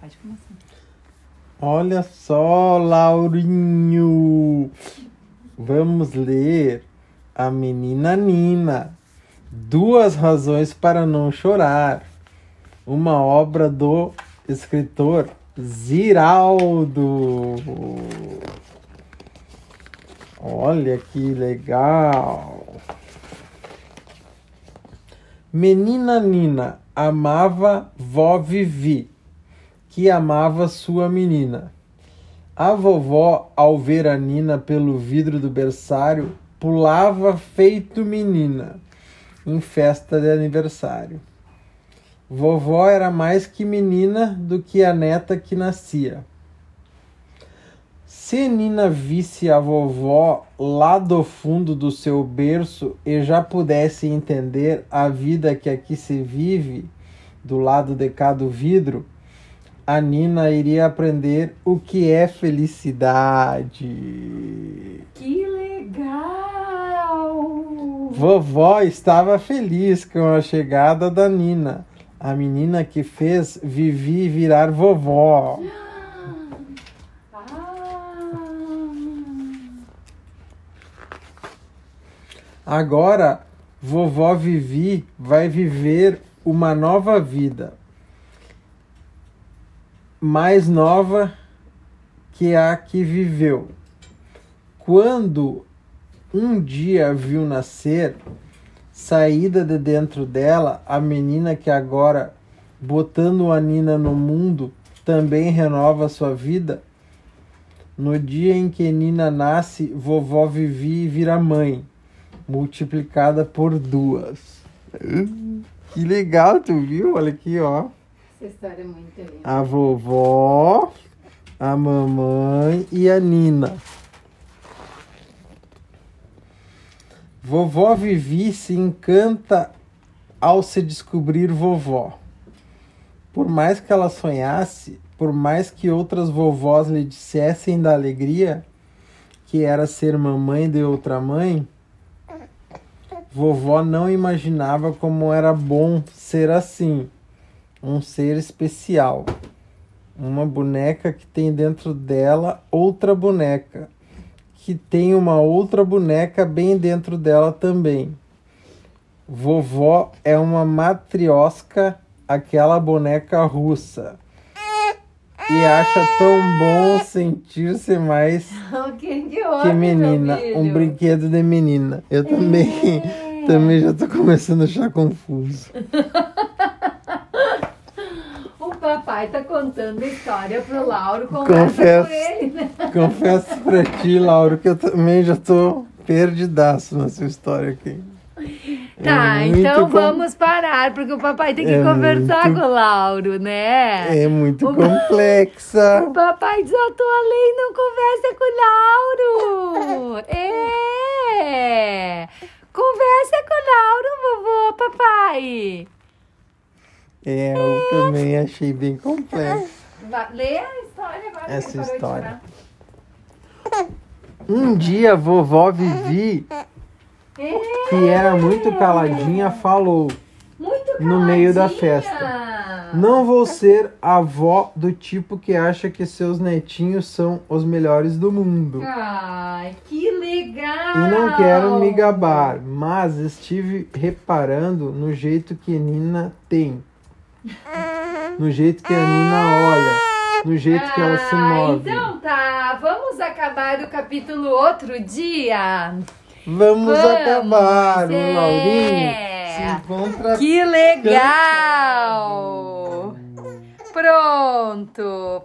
Pode começar. Olha só, Laurinho. Vamos ler A Menina Nina. Duas razões para não chorar. Uma obra do escritor Ziraldo. Olha que legal. Menina Nina amava vó Vivi, que amava sua menina. A vovó, ao ver a Nina pelo vidro do berçário, pulava feito menina em festa de aniversário. Vovó era mais que menina do que a neta que nascia. Se Nina visse a vovó lá do fundo do seu berço e já pudesse entender a vida que aqui se vive, do lado de cá do vidro, a Nina iria aprender o que é felicidade. Que legal! Vovó estava feliz com a chegada da Nina, a menina que fez Vivi virar vovó. Agora, vovó Vivi vai viver uma nova vida, mais nova que a que viveu. Quando um dia viu nascer, saída de dentro dela, a menina que agora, botando a Nina no mundo, também renova sua vida. No dia em que Nina nasce, vovó Vivi vira mãe, multiplicada por duas. Que legal, tu viu? Olha aqui, ó. Essa história é muito linda. A vovó, a mamãe e a Nina. Vovó Vivi se encanta ao se descobrir vovó. Por mais que ela sonhasse, por mais que outras vovós lhe dissessem da alegria que era ser mamãe de outra mãe, vovó não imaginava como era bom ser assim, um ser especial. Uma boneca que tem dentro dela outra boneca, que tem uma outra boneca bem dentro dela também. Vovó é uma matriosca, aquela boneca russa. E acha tão bom sentir-se mais que menina, um brinquedo de menina. Eu também, É. também já tô começando a achar confuso. O papai tá contando a história pro Lauro, Confesso. com ele, né? Confesso pra ti, Lauro, que eu também já tô perdidaço nessa história aqui. Tá, É então com- vamos parar, porque o papai tem que É conversar muito- com o Lauro, né? É muito O- complexa. O papai desatou a lei, não conversa com o Lauro. É! Conversa com o Lauro, vovô, papai. É, eu também achei bem complexo. Lê a história agora. Essa história. Um dia, vovó Vivi, que era muito caladinha, falou: Muito No meio da caladinha. festa. Não vou ser a avó do tipo que acha que seus netinhos são os melhores do mundo. Ai, que legal! E não quero me gabar, mas estive reparando no jeito que Nina tem. No jeito que a Nina olha, no jeito que ela se Ah, move. Então tá, vamos acabar o capítulo outro dia. Vamos, vamos, acabar, é. o Laurinho se encontra Que legal! Pronto.